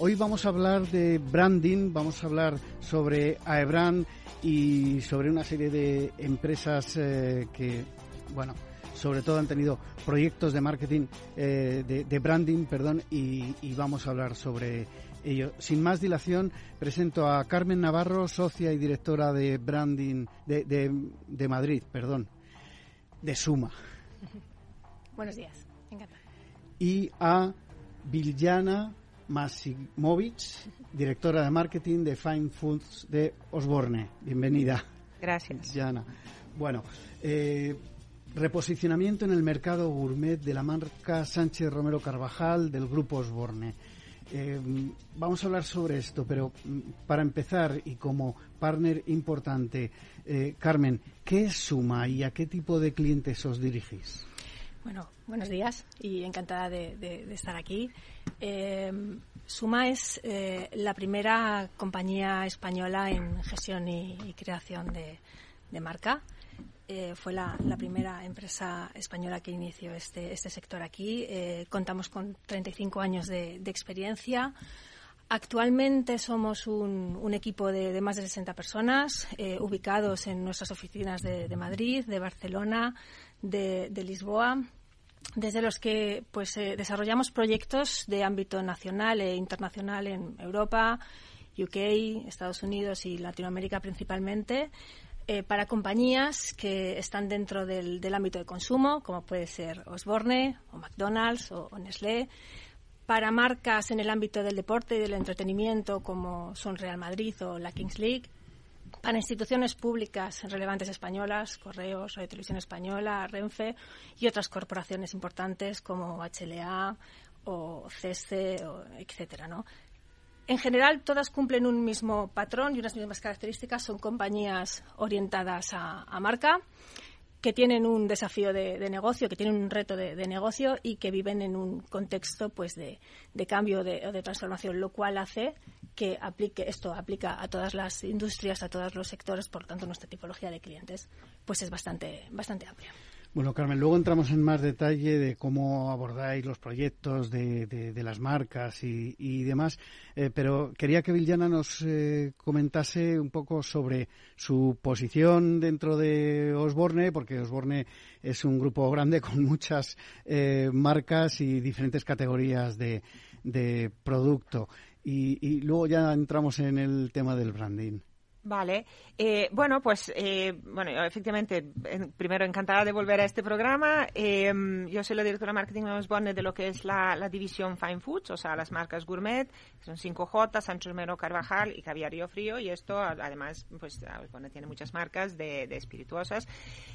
Hoy vamos a hablar de branding, vamos a hablar sobre Aebran y sobre una serie de empresas eh, que, bueno, sobre todo han tenido proyectos de marketing, eh, de, branding, perdón, y, vamos a hablar sobre ello. Sin más dilación, presento a Carmen Navarro, socia y directora de branding de, de Madrid, perdón, de Suma. Buenos días, encantada. Y a Viljana Masimovic, directora de marketing de Fine Foods de Osborne. Bienvenida. Gracias. Viljana. Bueno, eh, reposicionamiento en el mercado gourmet de la marca Sánchez Romero Carvajal del grupo Osborne. Eh, vamos a hablar sobre esto, pero mm, para empezar y como partner importante, eh, Carmen, ¿qué es Suma y a qué tipo de clientes os dirigís? Bueno, buenos días y encantada de, estar aquí. Eh, Suma es la primera compañía española en gestión y, creación de, marca. fue la, primera empresa española que inició este, este sector aquí. contamos con 35 años de experiencia. Actualmente somos un, equipo de, más de 60 personas eh, ubicados en nuestras oficinas de, Madrid, de Barcelona, de, Lisboa, desde los que pues eh, desarrollamos proyectos de ámbito nacional e internacional en Europa, UK, Estados Unidos y Latinoamérica principalmente. Eh, para compañías que están dentro del, ámbito de consumo, como puede ser Osborne o McDonald's o Nestlé, para marcas en el ámbito del deporte y del entretenimiento como son Real Madrid o la Kings League, para instituciones públicas relevantes españolas, Correos, Radio Televisión Española, Renfe y otras corporaciones importantes como HLA o CESE, etcétera, ¿no? En general, todas cumplen un mismo patrón y unas mismas características. Son compañías orientadas a marca que tienen un desafío de, negocio, que tienen un reto de, negocio y que viven en un contexto pues de, cambio o de transformación, lo cual hace que aplique esto aplica a todas las industrias, a todos los sectores, por lo tanto nuestra tipología de clientes pues es bastante bastante amplia. Bueno, Carmen, luego entramos en más detalle de cómo abordáis los proyectos de, de, las marcas y, demás, eh, pero quería que Villana nos eh, comentase un poco sobre su posición dentro de Osborne, porque Osborne es un grupo grande con muchas eh, marcas y diferentes categorías de, de producto. y luego ya entramos en el tema del branding. Vale. Eh, bueno, pues, eh, bueno, efectivamente, primero encantada de volver a este programa. Eh, yo soy la directora de marketing de Osborne de lo que es la, división Fine Foods, o sea, las marcas gourmet, son 5J, Sancho Romero Carvajal y Caviar Río Frío, y esto, además, pues, Osborne tiene muchas marcas de, espirituosas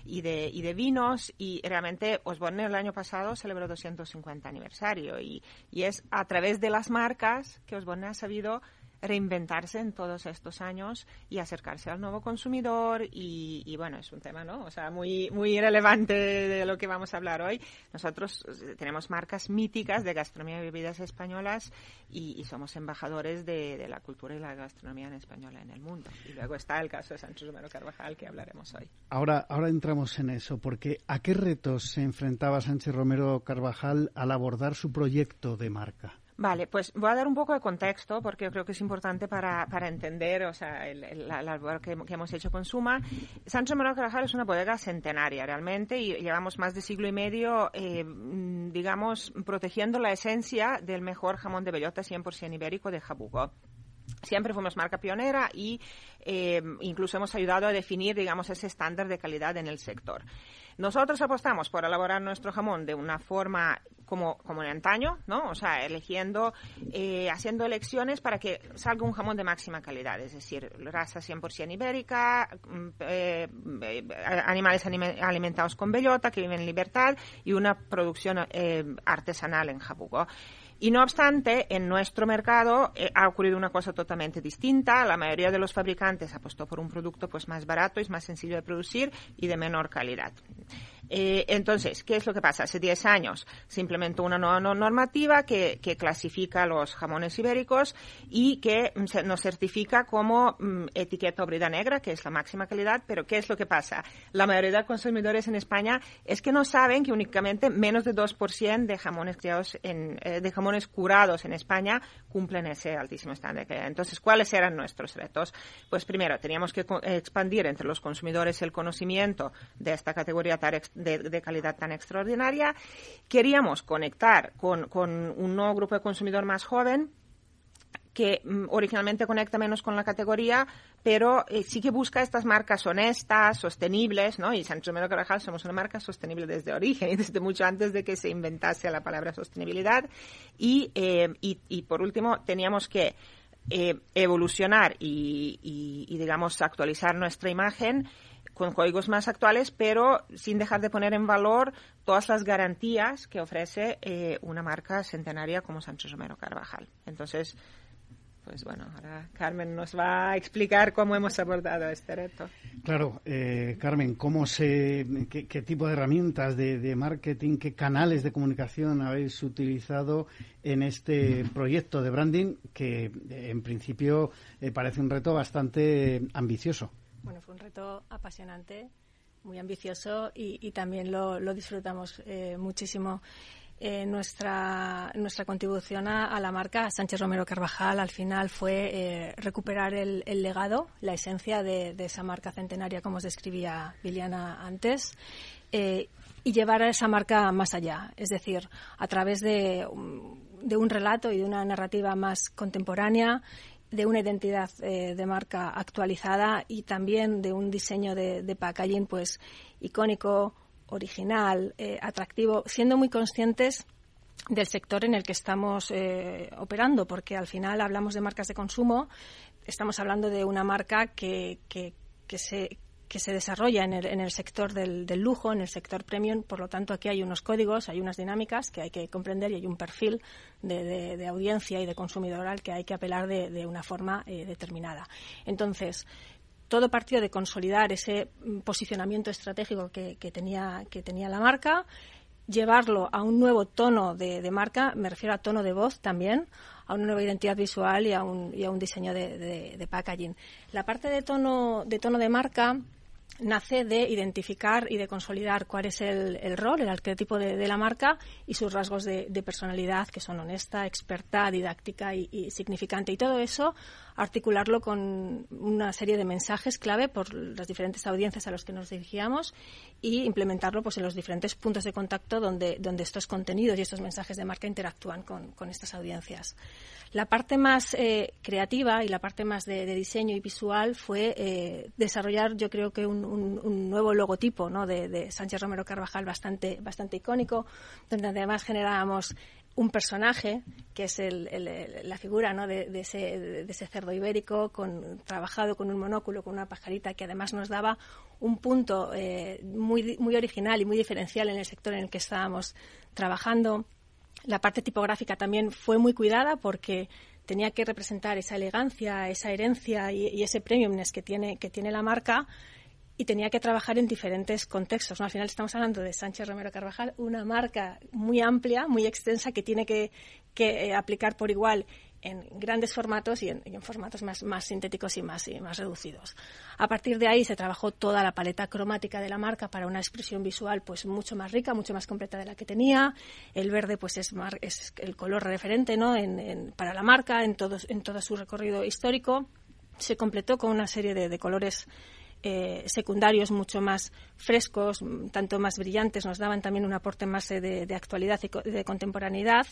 y de, y de vinos, y realmente Osborne el año pasado celebró 250 aniversario, y, y es a través de las marcas que Osborne ha sabido reinventarse en todos estos años y acercarse al nuevo consumidor y, bueno, es un tema, ¿no? O sea, muy, muy relevante de lo que vamos a hablar hoy. Nosotros eh, tenemos marcas míticas de gastronomía y bebidas españolas y, somos embajadores de, la cultura y la gastronomía en española en el mundo. Y luego está el caso de Sánchez Romero Carvajal que hablaremos hoy. Ahora, ahora entramos en eso, porque ¿a qué retos se enfrentaba Sánchez Romero Carvajal al abordar su proyecto de marca? Vale, pues voy a dar un poco de contexto porque creo que es importante para, para entender o sea, el, la, labor que, hemos hecho con Suma. Sancho Morado Carajal es una bodega centenaria realmente y llevamos más de siglo y medio, eh, digamos, protegiendo la esencia del mejor jamón de bellota 100% ibérico de Jabugo. Siempre fuimos marca pionera y eh, incluso hemos ayudado a definir, digamos, ese estándar de calidad en el sector. Nosotros apostamos por elaborar nuestro jamón de una forma como, como en antaño, ¿no? O sea, eligiendo, eh, haciendo elecciones para que salga un jamón de máxima calidad, es decir, raza 100% ibérica, mm, eh, animales alimentados con bellota que viven en libertad y una producción artesanal en Jabugo. Y no obstante, en nuestro mercado eh, ha ocurrido una cosa totalmente distinta. La mayoría de los fabricantes apostó por un producto pues más barato, es más sencillo de producir y de menor calidad. Eh, entonces, ¿qué es lo que pasa? Hace 10 años se implementó una nueva normativa que, clasifica los jamones ibéricos y que mm, nos certifica como mm, etiqueta obrida negra, que es la máxima calidad, pero ¿qué es lo que pasa? La mayoría de consumidores en España es que no saben que únicamente menos de 2% de jamones criados en, eh, de jamones curados en España cumplen ese altísimo estándar. Entonces, ¿cuáles eran nuestros retos? Pues primero, teníamos que expandir entre los consumidores el conocimiento de esta categoría tan de, calidad tan extraordinaria. Queríamos conectar con, un nuevo grupo de consumidor más joven que mm, originalmente conecta menos con la categoría, pero eh, sí que busca estas marcas honestas, sostenibles, ¿no? Y Sancho Melo Carvajal somos una marca sostenible desde origen desde mucho antes de que se inventase la palabra sostenibilidad. Y, eh, y, por último, teníamos que eh, evolucionar y, digamos, actualizar nuestra imagen con códigos más actuales, pero sin dejar de poner en valor todas las garantías que ofrece eh, una marca centenaria como Sancho Romero Carvajal. Entonces, pues bueno, ahora Carmen nos va a explicar cómo hemos abordado este reto. Claro, eh, Carmen, ¿cómo se, qué, tipo de herramientas de, marketing, qué canales de comunicación habéis utilizado en este proyecto de branding que eh, en principio parece un reto bastante ambicioso? Bueno, fue un reto apasionante, muy ambicioso y, también lo, disfrutamos eh, muchísimo. Eh, nuestra, nuestra contribución a, la marca Sánchez Romero Carvajal al final fue eh, recuperar el, legado, la esencia de, esa marca centenaria, como os describía Liliana antes, y llevar a esa marca más allá. Es decir, a través de un relato y de una narrativa más contemporánea de una identidad eh, de marca actualizada y también de un diseño de, packaging pues icónico, original, eh, atractivo, siendo muy conscientes del sector en el que estamos eh, operando, porque al final hablamos de marcas de consumo, estamos hablando de una marca que, que, que se, que se desarrolla en el, en el sector del, del, lujo, en el sector premium. Por lo tanto, aquí hay unos códigos, hay unas dinámicas que hay que comprender y hay un perfil de, de, audiencia y de consumidor al que hay que apelar de, de una forma eh, determinada. Entonces, todo partió de consolidar ese mm, posicionamiento estratégico que, que, tenía, que tenía la marca, llevarlo a un nuevo tono de, de, marca, me refiero a tono de voz también, a una nueva identidad visual y a un, y a un diseño de, de, packaging. La parte de tono de, tono de marca nace de identificar y de consolidar cuál es el, rol, el arquetipo de, la marca y sus rasgos de, personalidad, que son honesta, experta, didáctica y, significante. Y todo eso articularlo con una serie de mensajes clave por las diferentes audiencias a las que nos dirigíamos y implementarlo pues, en los diferentes puntos de contacto donde, donde estos contenidos y estos mensajes de marca interactúan con, con estas audiencias. La parte más eh, creativa y la parte más de, diseño y visual fue eh, desarrollar, yo creo que un, nuevo logotipo ¿no? de, Sánchez Romero Carvajal bastante, bastante icónico, donde además generábamos un personaje que es la figura ¿no? de, ese, cerdo ibérico con, trabajado con un monóculo, con una pajarita que además nos daba un punto eh, muy, muy original y muy diferencial en el sector en el que estábamos trabajando. La parte tipográfica también fue muy cuidada porque tenía que representar esa elegancia, esa herencia y, ese premiumness que tiene, que tiene la marca y tenía que trabajar en diferentes contextos. Al final estamos hablando de Sánchez Romero Carvajal, una marca muy amplia, muy extensa, que tiene que, eh, aplicar por igual en grandes formatos y en, formatos más, sintéticos y más, y más reducidos. A partir de ahí se trabajó toda la paleta cromática de la marca para una expresión visual pues mucho más rica, mucho más completa de la que tenía. El verde pues es, es el color referente ¿no? En, para la marca en todo, en todo su recorrido histórico. Se completó con una serie de colores eh, secundarios mucho más frescos, tanto más brillantes, nos daban también un aporte más de, actualidad y de contemporaneidad.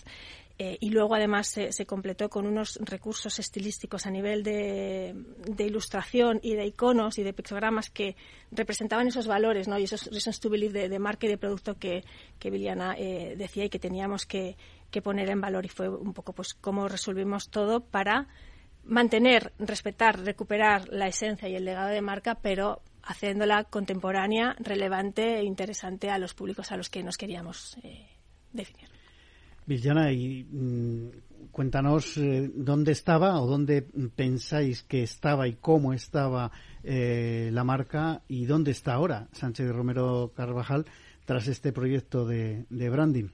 Eh, y luego, además, se, completó con unos recursos estilísticos a nivel de, ilustración y de iconos y de pictogramas que representaban esos valores ¿no? y esos reasons to believe de, marca y de producto que, que Viliana eh, decía y que teníamos que, que poner en valor. Y fue un poco pues cómo resolvimos todo para mantener, respetar, recuperar la esencia y el legado de marca, pero haciéndola contemporánea, relevante e interesante a los públicos a los que nos queríamos eh, definir. Villana, y mm, cuéntanos eh, dónde estaba o dónde pensáis que estaba y cómo estaba eh, la marca y dónde está ahora Sánchez Romero Carvajal tras este proyecto de, de branding.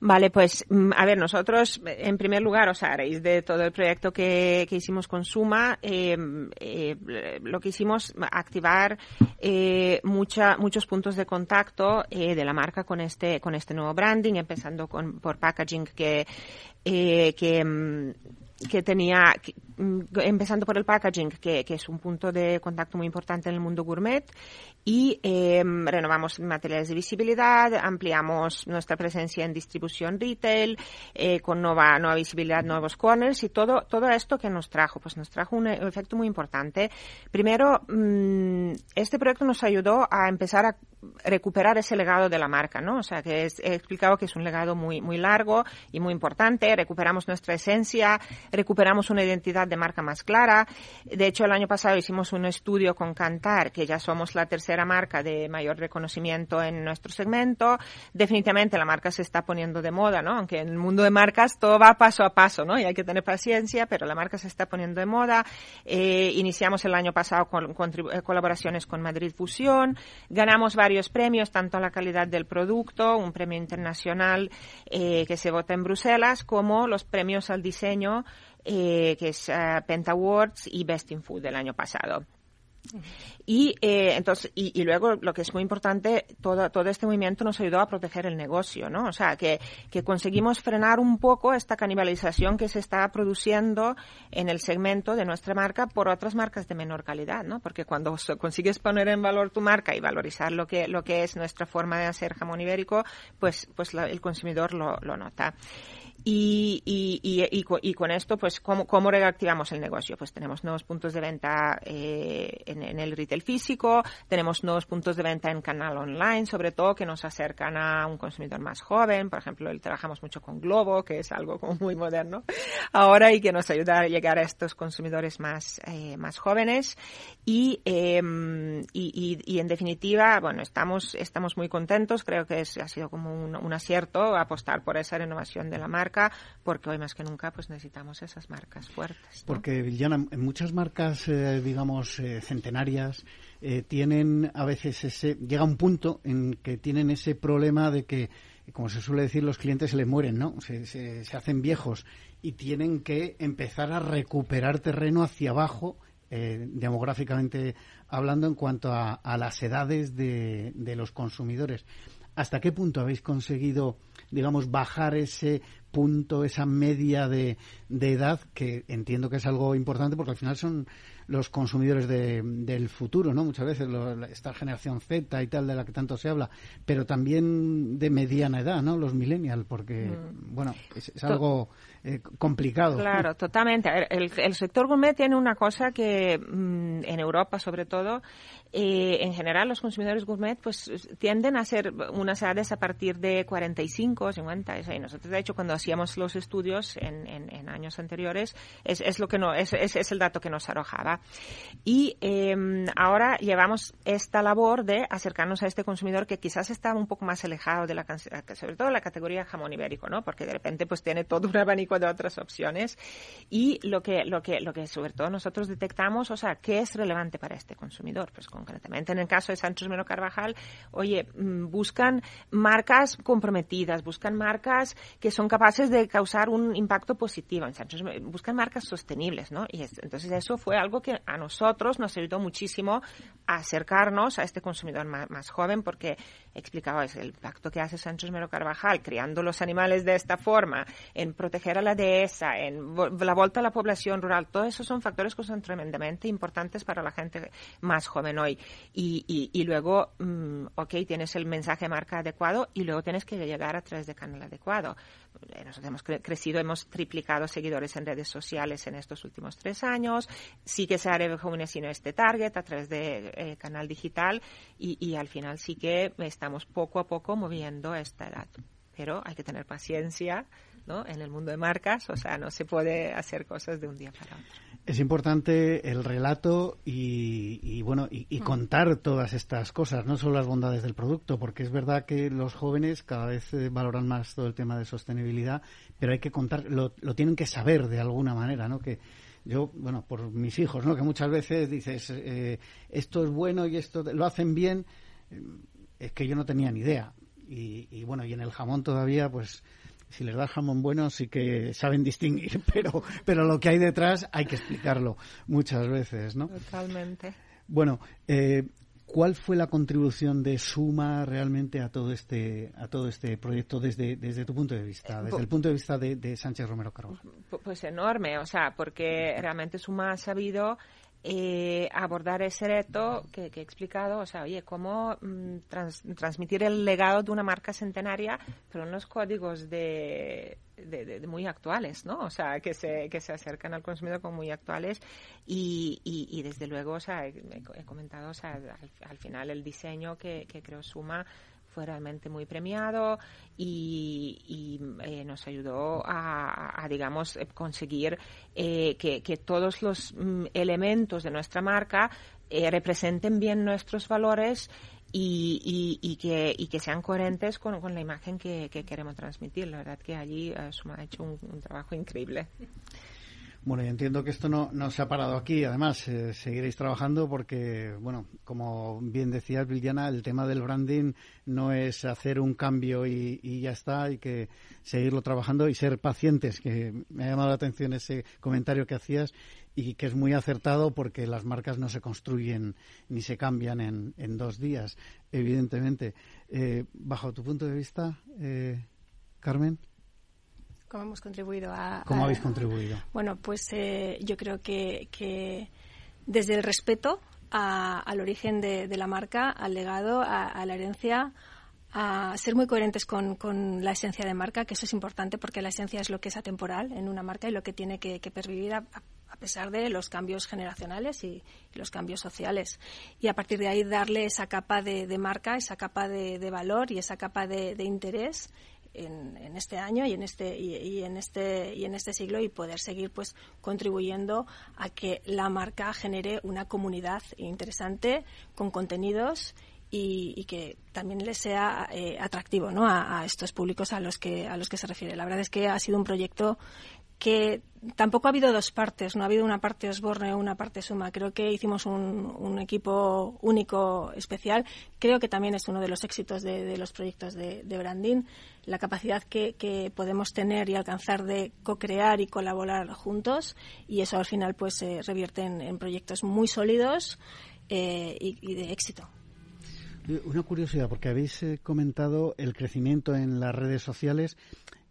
Vale, pues mm, a ver, nosotros en primer lugar, o sea, raíz de todo el proyecto que, que hicimos con Suma, eh, eh, lo que hicimos activar eh, mucha, muchos puntos de contacto eh, de la marca con este con este nuevo branding, empezando con por packaging que eh, que mm, que tenía, mm, empezando por el packaging, que, que, es un punto de contacto muy importante en el mundo gourmet, y eh, renovamos materiales de visibilidad, ampliamos nuestra presencia en distribución retail, eh, con nueva, nueva visibilidad, nuevos corners, y todo, todo esto que nos trajo, pues nos trajo un efecto muy importante. Primero, mmm, este proyecto nos ayudó a empezar a recuperar ese legado de la marca, ¿no? O sea, que es, he explicado que es un legado muy, muy largo y muy importante. Recuperamos nuestra esencia, recuperamos una identidad de marca más clara. De hecho, el año pasado hicimos un estudio con Cantar, que ya somos la tercera marca de mayor reconocimiento en nuestro segmento. Definitivamente la marca se está poniendo de moda, ¿no? Aunque en el mundo de marcas todo va paso a paso, ¿no? Y hay que tener paciencia, pero la marca se está poniendo de moda. Eh, iniciamos el año pasado con, con colaboraciones con Madrid Fusión. Ganamos varios varios premios, tanto a la calidad del producto, un premio internacional eh, que se vota en Bruselas, como los premios al diseño, eh, que es uh, Penta Awards y Best in Food del año pasado. Y eh, entonces y, y, luego lo que es muy importante todo todo este movimiento nos ayudó a proteger el negocio, ¿no? O sea que que conseguimos frenar un poco esta canibalización que se está produciendo en el segmento de nuestra marca por otras marcas de menor calidad, ¿no? Porque cuando consigues poner en valor tu marca y valorizar lo que lo que es nuestra forma de hacer jamón ibérico, pues pues la, el consumidor lo, lo nota. Y, y, y, y, con esto, pues, ¿cómo, ¿cómo reactivamos el negocio? Pues tenemos nuevos puntos de venta eh, en, en, el retail físico, tenemos nuevos puntos de venta en canal online, sobre todo, que nos acercan a un consumidor más joven. Por ejemplo, trabajamos mucho con Globo, que es algo como muy moderno ahora y que nos ayuda a llegar a estos consumidores más, eh, más jóvenes. Y, eh, y, y, en definitiva, bueno, estamos, estamos muy contentos. Creo que es, ha sido como un, un acierto apostar por esa renovación de la marca porque hoy más que nunca pues necesitamos esas marcas fuertes. ¿no? Porque, Villana, muchas marcas, eh, digamos, eh, eh, tienen a veces ese, llega un punto en que tienen ese problema de que, como se suele decir, los clientes se les mueren, ¿no? Se, se, se hacen viejos y tienen que empezar a recuperar terreno hacia abajo, eh, demográficamente hablando, en cuanto a, a las edades de, de los consumidores. ¿Hasta qué punto habéis conseguido, digamos, bajar ese punto, esa media de, de, edad, que entiendo que es algo importante porque al final son los consumidores de, del futuro, ¿no? Muchas veces lo, esta generación Z y tal de la que tanto se habla, pero también de mediana edad, ¿no? Los millennials, porque, mm. bueno, es, es algo eh, complicado. Claro, totalmente. El, sector gourmet tiene una cosa que mmm, en Europa, sobre todo, eh, en general los consumidores gourmet pues tienden a ser unas edades a partir de 45, 50. Y nosotros, de hecho, cuando hacíamos los estudios en, años anteriores, es, es, lo que no, es, es, el dato que nos arrojaba. Y eh, ahora llevamos esta labor de acercarnos a este consumidor que quizás está un poco más alejado de la, sobre todo la categoría jamón ibérico, ¿no? Porque de repente pues tiene todo un abanico de otras opciones. Y lo que, lo que, lo que sobre todo nosotros detectamos, o sea, ¿qué es relevante para este consumidor? Pues concretamente en el caso de Sánchez Meno Carvajal, oye, mm, buscan marcas comprometidas, buscan marcas que son capaces de causar un impacto positivo en Sánchez, buscan marcas sostenibles, ¿no? Y es, entonces eso fue algo que a nosotros nos ayudó muchísimo a acercarnos a este consumidor más, más joven porque explicaba el impacto que hace Sánchez Mero Carvajal criando los animales de esta forma, en proteger la dehesa, en la vuelta a la población rural, todos esos son factores que son tremendamente importantes para la gente más joven hoy. Y, y, y luego, mmm, ok, tienes el mensaje marca adecuado y luego tienes que llegar a través de canal adecuado. Nosotros hemos cre crecido, hemos triplicado seguidores en redes sociales en estos últimos tres años. Sí que se ha rejuvenecido este target a través de eh, canal digital y, y al final sí que estamos poco a poco moviendo esta edad. Pero hay que tener paciencia ¿no? en el mundo de marcas, o sea, no se puede hacer cosas de un día para otro. Es importante el relato y, bueno y, mm. contar todas estas cosas, no solo las bondades del producto, porque es verdad que los jóvenes cada vez eh, valoran más todo el tema de sostenibilidad, pero hay que contar, lo, tienen que saber de alguna manera, ¿no? Que yo, bueno, por mis hijos, ¿no? Que muchas veces dices eh, esto es bueno y esto lo hacen bien, eh, es que yo no tenía ni idea. Y, y bueno, y en el jamón todavía, pues si les das jamón bueno sí que saben distinguir, pero, pero lo que hay detrás hay que explicarlo muchas veces, ¿no? Totalmente. Bueno, eh, ¿cuál fue la contribución de Suma realmente a todo este a todo este proyecto desde, desde tu punto de vista, desde el punto de vista de, Sánchez Romero Carvajal? Pues enorme, o sea, porque realmente Suma ha sabido eh, abordar ese reto que, he explicado, o sea, oye, cómo mm, transmitir el legado de una marca centenaria, pero en los códigos de, de, muy actuales, ¿no? O sea, que se, que se acercan al consumidor como muy actuales y, y, desde luego, o sea, he, comentado, o sea, al, final el diseño que creo Suma fue realmente muy premiado y, eh, nos ayudó a, digamos, eh, conseguir eh, que, todos los mm, elementos de nuestra marca representen bien nuestros valores y, y, que, y que sean coherentes con, con la imagen que, queremos transmitir. La verdad que allí Suma ha hecho un trabajo increíble. Bueno, yo entiendo que esto no, no se ha parado aquí. Además, eh, seguiréis trabajando porque, bueno, como bien decías, Viliana, el tema del branding no es hacer un cambio y, y, ya está. Hay que seguirlo trabajando y ser pacientes, que me ha llamado la atención ese comentario que hacías y que es muy acertado porque las marcas no se construyen ni se cambian en, en dos días, evidentemente. Eh, bajo tu punto de vista, eh, Carmen. ¿Cómo hemos contribuido a...? ¿Cómo habéis contribuido? Bueno, pues eh, yo creo que, desde el respeto al origen de, la marca, al legado, a, la herencia, a ser muy coherentes con, la esencia de marca, que eso es importante porque la esencia es lo que es atemporal en una marca y lo que tiene que, pervivir a, pesar de los cambios generacionales y, los cambios sociales. Y a partir de ahí darle esa capa de, marca, esa capa de, valor y esa capa de, interés en, este año y en este y, en este y en este siglo y poder seguir pues contribuyendo a que la marca genere una comunidad interesante con contenidos y, que también les sea eh, atractivo ¿no? a, a, estos públicos a los que a los que se refiere. La verdad es que ha sido un proyecto que tampoco ha habido dos partes, no ha habido una parte Osborne o una parte Suma. Creo que hicimos un, equipo único, especial. Creo que también es uno de los éxitos de, los proyectos de, branding, la capacidad que, podemos tener y alcanzar de co-crear y colaborar juntos y eso al final pues se revierte en, proyectos muy sólidos eh, y de éxito. Una curiosidad, porque habéis eh, comentado el crecimiento en las redes sociales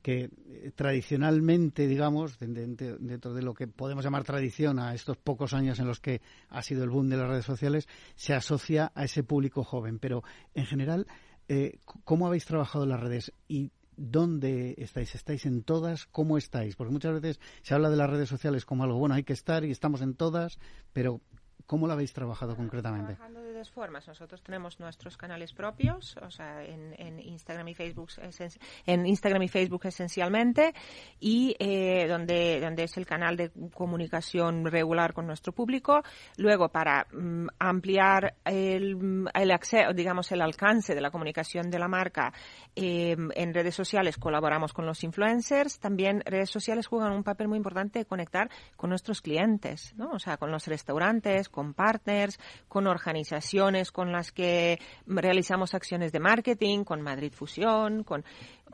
que eh, tradicionalmente, digamos, dentro de lo que podemos llamar tradición a estos pocos años en los que ha sido el boom de las redes sociales, se asocia a ese público joven. Pero, en general, eh, ¿cómo habéis trabajado las redes? ¿Y dónde estáis? ¿Estáis en todas? ¿Cómo estáis? Porque muchas veces se habla de las redes sociales como algo bueno, hay que estar y estamos en todas, pero ¿cómo lo habéis trabajado concretamente? dos formas. Nosotros tenemos nuestros canales propios, o sea, en, Instagram y Facebook, en Instagram y Facebook esencialmente, y eh, donde, donde es el canal de comunicación regular con nuestro público. Luego, para mm, ampliar el, el acceso, digamos, el alcance de la comunicación de la marca em, en redes sociales, colaboramos con los influencers. También redes sociales juegan un papel muy importante de conectar con nuestros clientes, ¿no? O sea, con los restaurantes, con partners, con organizaciones con las que realizamos acciones de marketing, con Madrid Fusión, con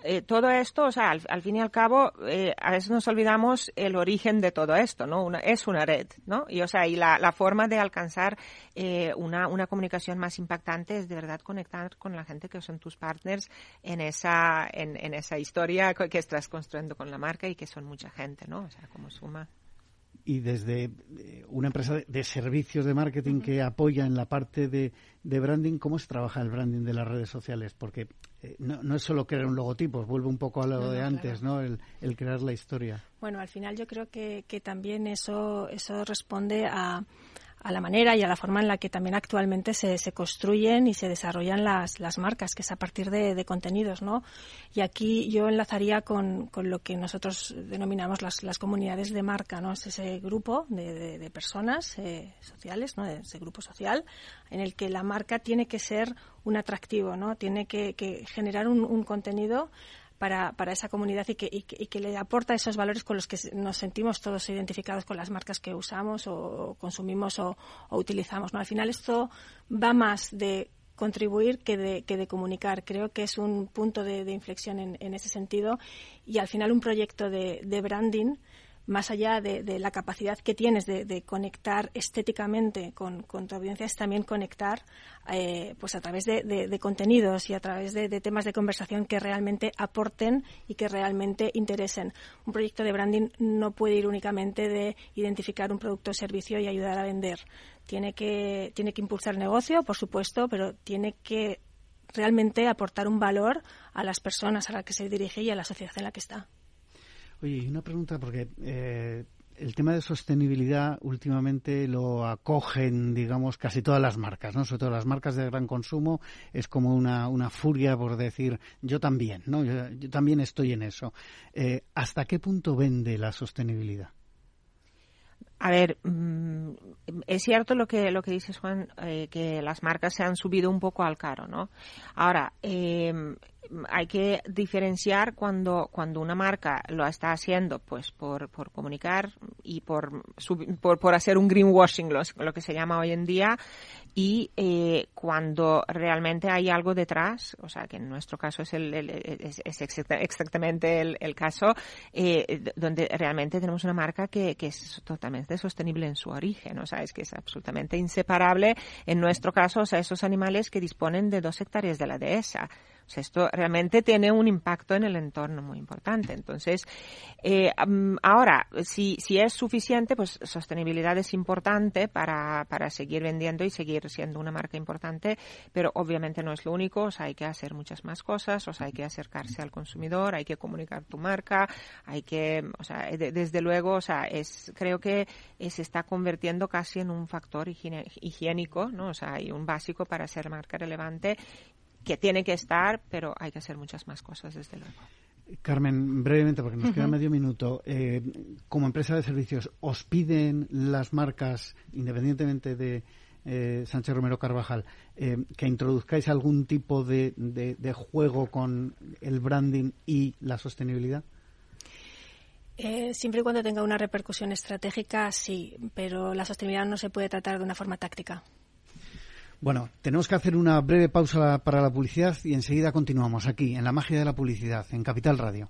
eh, todo esto, o sea, al, fin y al cabo, eh, a veces nos olvidamos el origen de todo esto, ¿no? Una, es una red, ¿no? Y, o sea, y la, forma de alcanzar eh, una, una comunicación más impactante es de verdad conectar con la gente que son tus partners en esa, en esa historia que estás construyendo con la marca y que son mucha gente, ¿no? O sea, como suma y desde eh, una empresa de, servicios de marketing que apoya en la parte de, branding, ¿cómo se trabaja el branding de las redes sociales? Porque eh, no, es solo crear un logotipo, vuelve un poco a lo de antes, ¿no? El, crear la historia. Bueno, al final yo creo que, que también eso, eso responde a, a la manera y a la forma en la que también actualmente se, se construyen y se desarrollan las, las marcas, que es a partir de, de contenidos, ¿no? Y aquí yo enlazaría con, con lo que nosotros denominamos las, las, comunidades de marca, ¿no? Es ese grupo de, de, personas eh, sociales, ¿no? Ese grupo social en el que la marca tiene que ser un atractivo, ¿no? Tiene que, que generar un, un contenido para, para esa comunidad y que, y, que, le aporta esos valores con los que nos sentimos todos identificados con las marcas que usamos o consumimos o, utilizamos. ¿no? Al final esto va más de contribuir que de, que de comunicar. Creo que es un punto de, inflexión en, en, ese sentido y al final un proyecto de branding más allá de, la capacidad que tienes de, de conectar estéticamente con, con, tu audiencia, es también conectar eh, pues a través de, de, contenidos y a través de, temas de conversación que realmente aporten y que realmente interesen. Un proyecto de branding no puede ir únicamente de identificar un producto o servicio y ayudar a vender. Tiene que, tiene que impulsar el negocio, por supuesto, pero tiene que realmente aportar un valor a las personas a las que se dirige y a la sociedad en la que está. Oye, y una pregunta, porque eh, el tema de sostenibilidad últimamente lo acogen, digamos, casi todas las marcas, ¿no? Sobre todo las marcas de gran consumo, es como una, una furia por decir, yo también, ¿no? Yo, también estoy en eso. Eh, ¿Hasta qué punto vende la sostenibilidad? A ver, mmm, es cierto lo que lo que dices Juan, eh, que las marcas se han subido un poco al caro, ¿no? Ahora, eh, hay que diferenciar cuando, cuando una marca lo está haciendo pues por, por comunicar y por, por, por hacer un greenwashing, lo, lo, que se llama hoy en día, y eh, cuando realmente hay algo detrás, o sea, que en nuestro caso es, el, el es, es, exactamente el, el caso, eh, donde realmente tenemos una marca que, que, es totalmente sostenible en su origen, o sea, es que es absolutamente inseparable, en nuestro caso, o sea, esos animales que disponen de dos hectáreas de la dehesa. Esto realmente tiene un impacto en el entorno muy importante. Entonces, eh, ahora, si, si es suficiente, pues sostenibilidad es importante para, para seguir vendiendo y seguir siendo una marca importante, pero obviamente no es lo único. O sea, hay que hacer muchas más cosas, o sea, hay que acercarse al consumidor, hay que comunicar tu marca, hay que, o sea, de, desde luego, o sea, es, creo que se está convirtiendo casi en un factor higiénico, ¿no? O sea, hay un básico para ser marca relevante que tiene que estar, pero hay que hacer muchas más cosas, desde luego. Carmen, brevemente, porque nos uh -huh. queda medio minuto. Eh, como empresa de servicios, ¿os piden las marcas, independientemente de eh, Sánchez Romero Carvajal, eh, que introduzcáis algún tipo de, de, de, juego con el branding y la sostenibilidad? Eh, siempre y cuando tenga una repercusión estratégica, sí, pero la sostenibilidad no se puede tratar de una forma táctica. Bueno, tenemos que hacer una breve pausa para la publicidad y enseguida continuamos aquí, en la magia de la publicidad, en Capital Radio.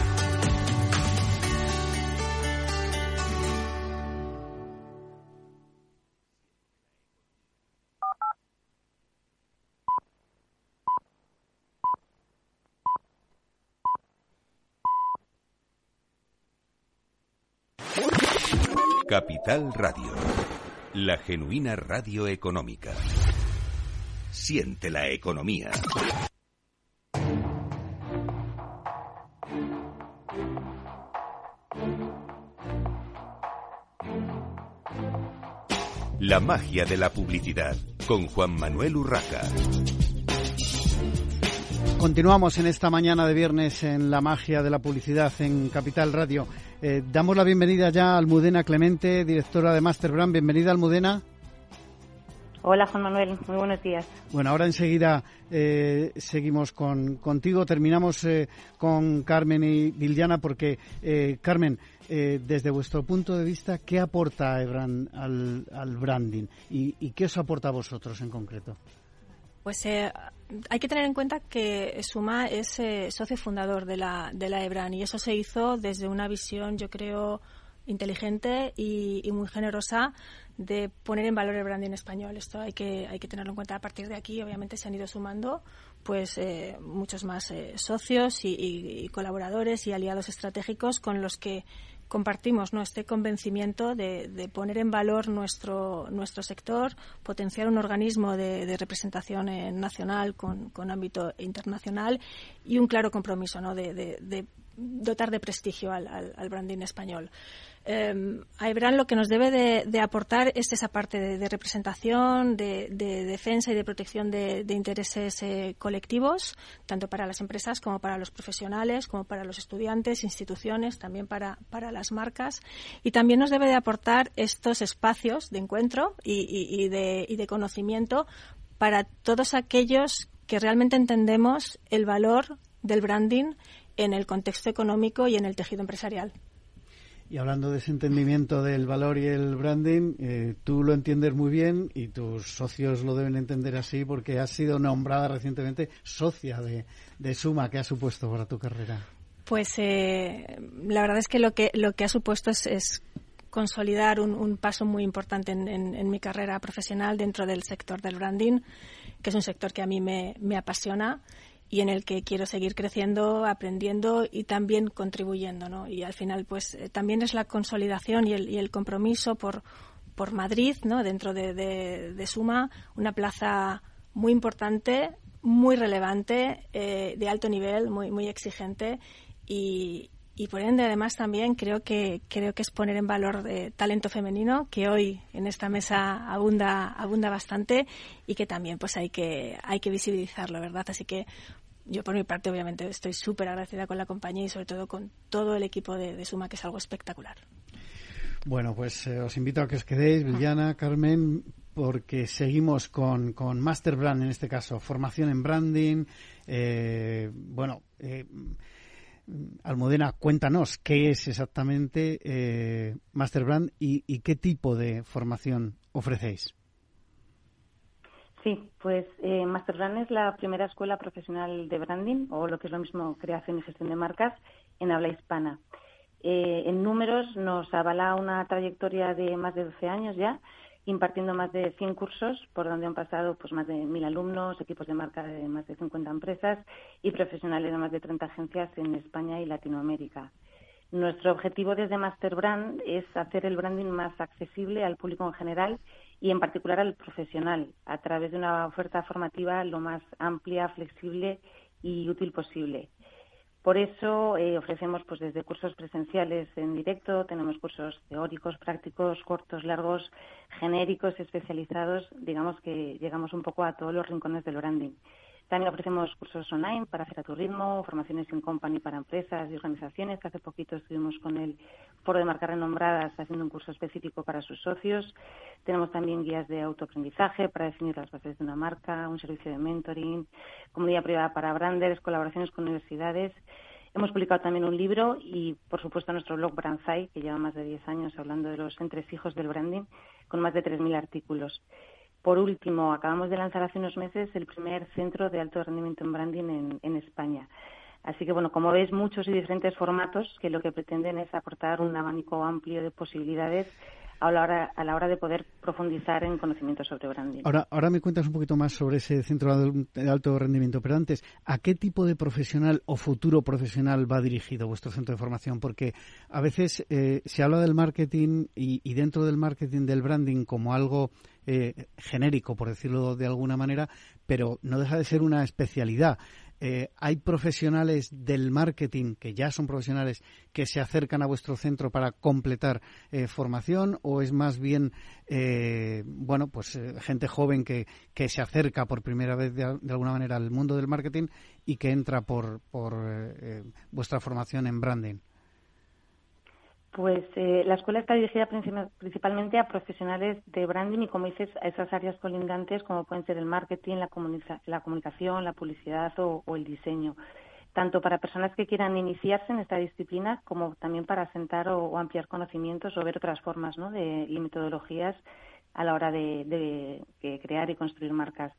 Capital Radio, la genuina radio económica. Siente la economía. La magia de la publicidad con Juan Manuel Urraca. Continuamos en esta mañana de viernes en la magia de la publicidad en Capital Radio. Eh, damos la bienvenida ya a Almudena Clemente, directora de Masterbrand. Bienvenida, Almudena. Hola Juan Manuel, muy buenos días. Bueno, ahora enseguida eh, seguimos con, contigo. Terminamos eh, con Carmen y Viliana porque, eh, Carmen, desde vuestro punto de vista, ¿qué aporta Ebran al, al branding y, y, qué os aporta a vosotros en concreto? Pues hay que tener en cuenta que Suma es socio fundador de la, de la Ebran y eso se hizo desde una visión, yo creo, inteligente y, y muy generosa de poner en valor el branding español. Esto hay que, hay que tenerlo en cuenta. A partir de aquí, obviamente, se han ido sumando pues eh, muchos más eh, socios y, colaboradores y aliados estratégicos con los que compartimos ¿no? este convencimiento de, poner en valor nuestro, nuestro sector, potenciar un organismo de, representación eh, nacional con, ámbito internacional y un claro compromiso ¿no? de, dotar de prestigio al, branding español eh, lo que nos debe de, aportar es esa parte de, representación, de, defensa y de protección de, intereses eh, colectivos, tanto para las empresas como para los profesionales, como para los estudiantes, instituciones, también para, las marcas. Y también nos debe de aportar estos espacios de encuentro y de conocimiento para todos aquellos que realmente entendemos el valor del branding en el contexto económico y en el tejido empresarial. Y hablando de ese entendimiento del valor y el branding, eh, tú lo entiendes muy bien y tus socios lo deben entender así porque has sido nombrada recientemente socia de, Suma. ¿Qué ha supuesto para tu carrera? Pues eh, la verdad es que lo que, lo que ha supuesto es, consolidar un, paso muy importante en, mi carrera profesional dentro del sector del branding, que es un sector que a mí me, me apasiona y en el que quiero seguir creciendo, aprendiendo y también contribuyendo, ¿no? Y al final, pues eh, también es la consolidación y el, y el compromiso por, por Madrid, ¿no? Dentro de, de, Suma, una plaza muy importante, muy relevante, eh, de alto nivel, muy, muy exigente y, por ende además también creo que creo que es poner en valor de talento femenino que hoy en esta mesa abunda abunda bastante y que también pues hay que hay que visibilizarlo verdad así que yo por mi parte obviamente estoy súper agradecida con la compañía y sobre todo con todo el equipo de, Suma que es algo espectacular. Bueno pues eh, os invito a que os quedéis Villana Carmen porque seguimos con, con Master Brand en este caso formación en branding. Eh, bueno eh, Almudena, cuéntanos qué es exactamente eh, Masterbrand y, y, qué tipo de formación ofrecéis. Sí, pues eh, Masterbrand es la primera escuela profesional de branding, o lo que es lo mismo, creación y gestión de marcas, en habla hispana. Eh, en números nos avala una trayectoria de más de 12 años ya, impartiendo más de 100 cursos, por donde han pasado pues más de 1.000 alumnos, equipos de marca de más de 50 empresas y profesionales de más de 30 agencias en España y Latinoamérica. Nuestro objetivo desde Master Brand es hacer el branding más accesible al público en general y en particular al profesional, a través de una oferta formativa lo más amplia, flexible y útil posible. Por eso eh, ofrecemos pues desde cursos presenciales en directo, tenemos cursos teóricos, prácticos, cortos, largos, genéricos, especializados, digamos que llegamos un poco a todos los rincones del branding. También ofrecemos cursos online para hacer a tu ritmo, formaciones en company para empresas y organizaciones, que hace poquito estuvimos con el Foro de Marcas Renombradas haciendo un curso específico para sus socios. Tenemos también guías de autoaprendizaje para definir las bases de una marca, un servicio de mentoring, comunidad privada para branders, colaboraciones con universidades. Hemos publicado también un libro y, por supuesto, nuestro blog Brandzai, que lleva más de 10 años hablando de los entresijos del branding, con más de 3.000 artículos. Por último, acabamos de lanzar hace unos meses el primer centro de alto rendimiento en branding en, España. Así que, bueno, como veis, muchos y diferentes formatos que lo que pretenden es aportar un abanico amplio de posibilidades a la hora, a la hora de poder profundizar en conocimientos sobre branding. Ahora, ahora me cuentas un poquito más sobre ese centro de alto rendimiento, pero antes, ¿a qué tipo de profesional o futuro profesional va dirigido vuestro centro de formación? Porque a veces eh, se habla del marketing y, dentro del marketing del branding como algo eh, genérico, por decirlo de alguna manera, pero no deja de ser una especialidad. Eh, ¿hay profesionales del marketing, que ya son profesionales, que se acercan a vuestro centro para completar eh, formación o es más bien, eh, bueno, pues gente joven que, que, se acerca por primera vez de, alguna manera al mundo del marketing y que entra por, por vuestra formación en branding? Pues eh, la escuela está dirigida principalmente a profesionales de branding y, como dices, a esas áreas colindantes como pueden ser el marketing, la, comunicación, la publicidad o, el diseño, tanto para personas que quieran iniciarse en esta disciplina como también para asentar o, ampliar conocimientos o ver otras formas ¿no? de, y metodologías a la hora de, crear y construir marcas.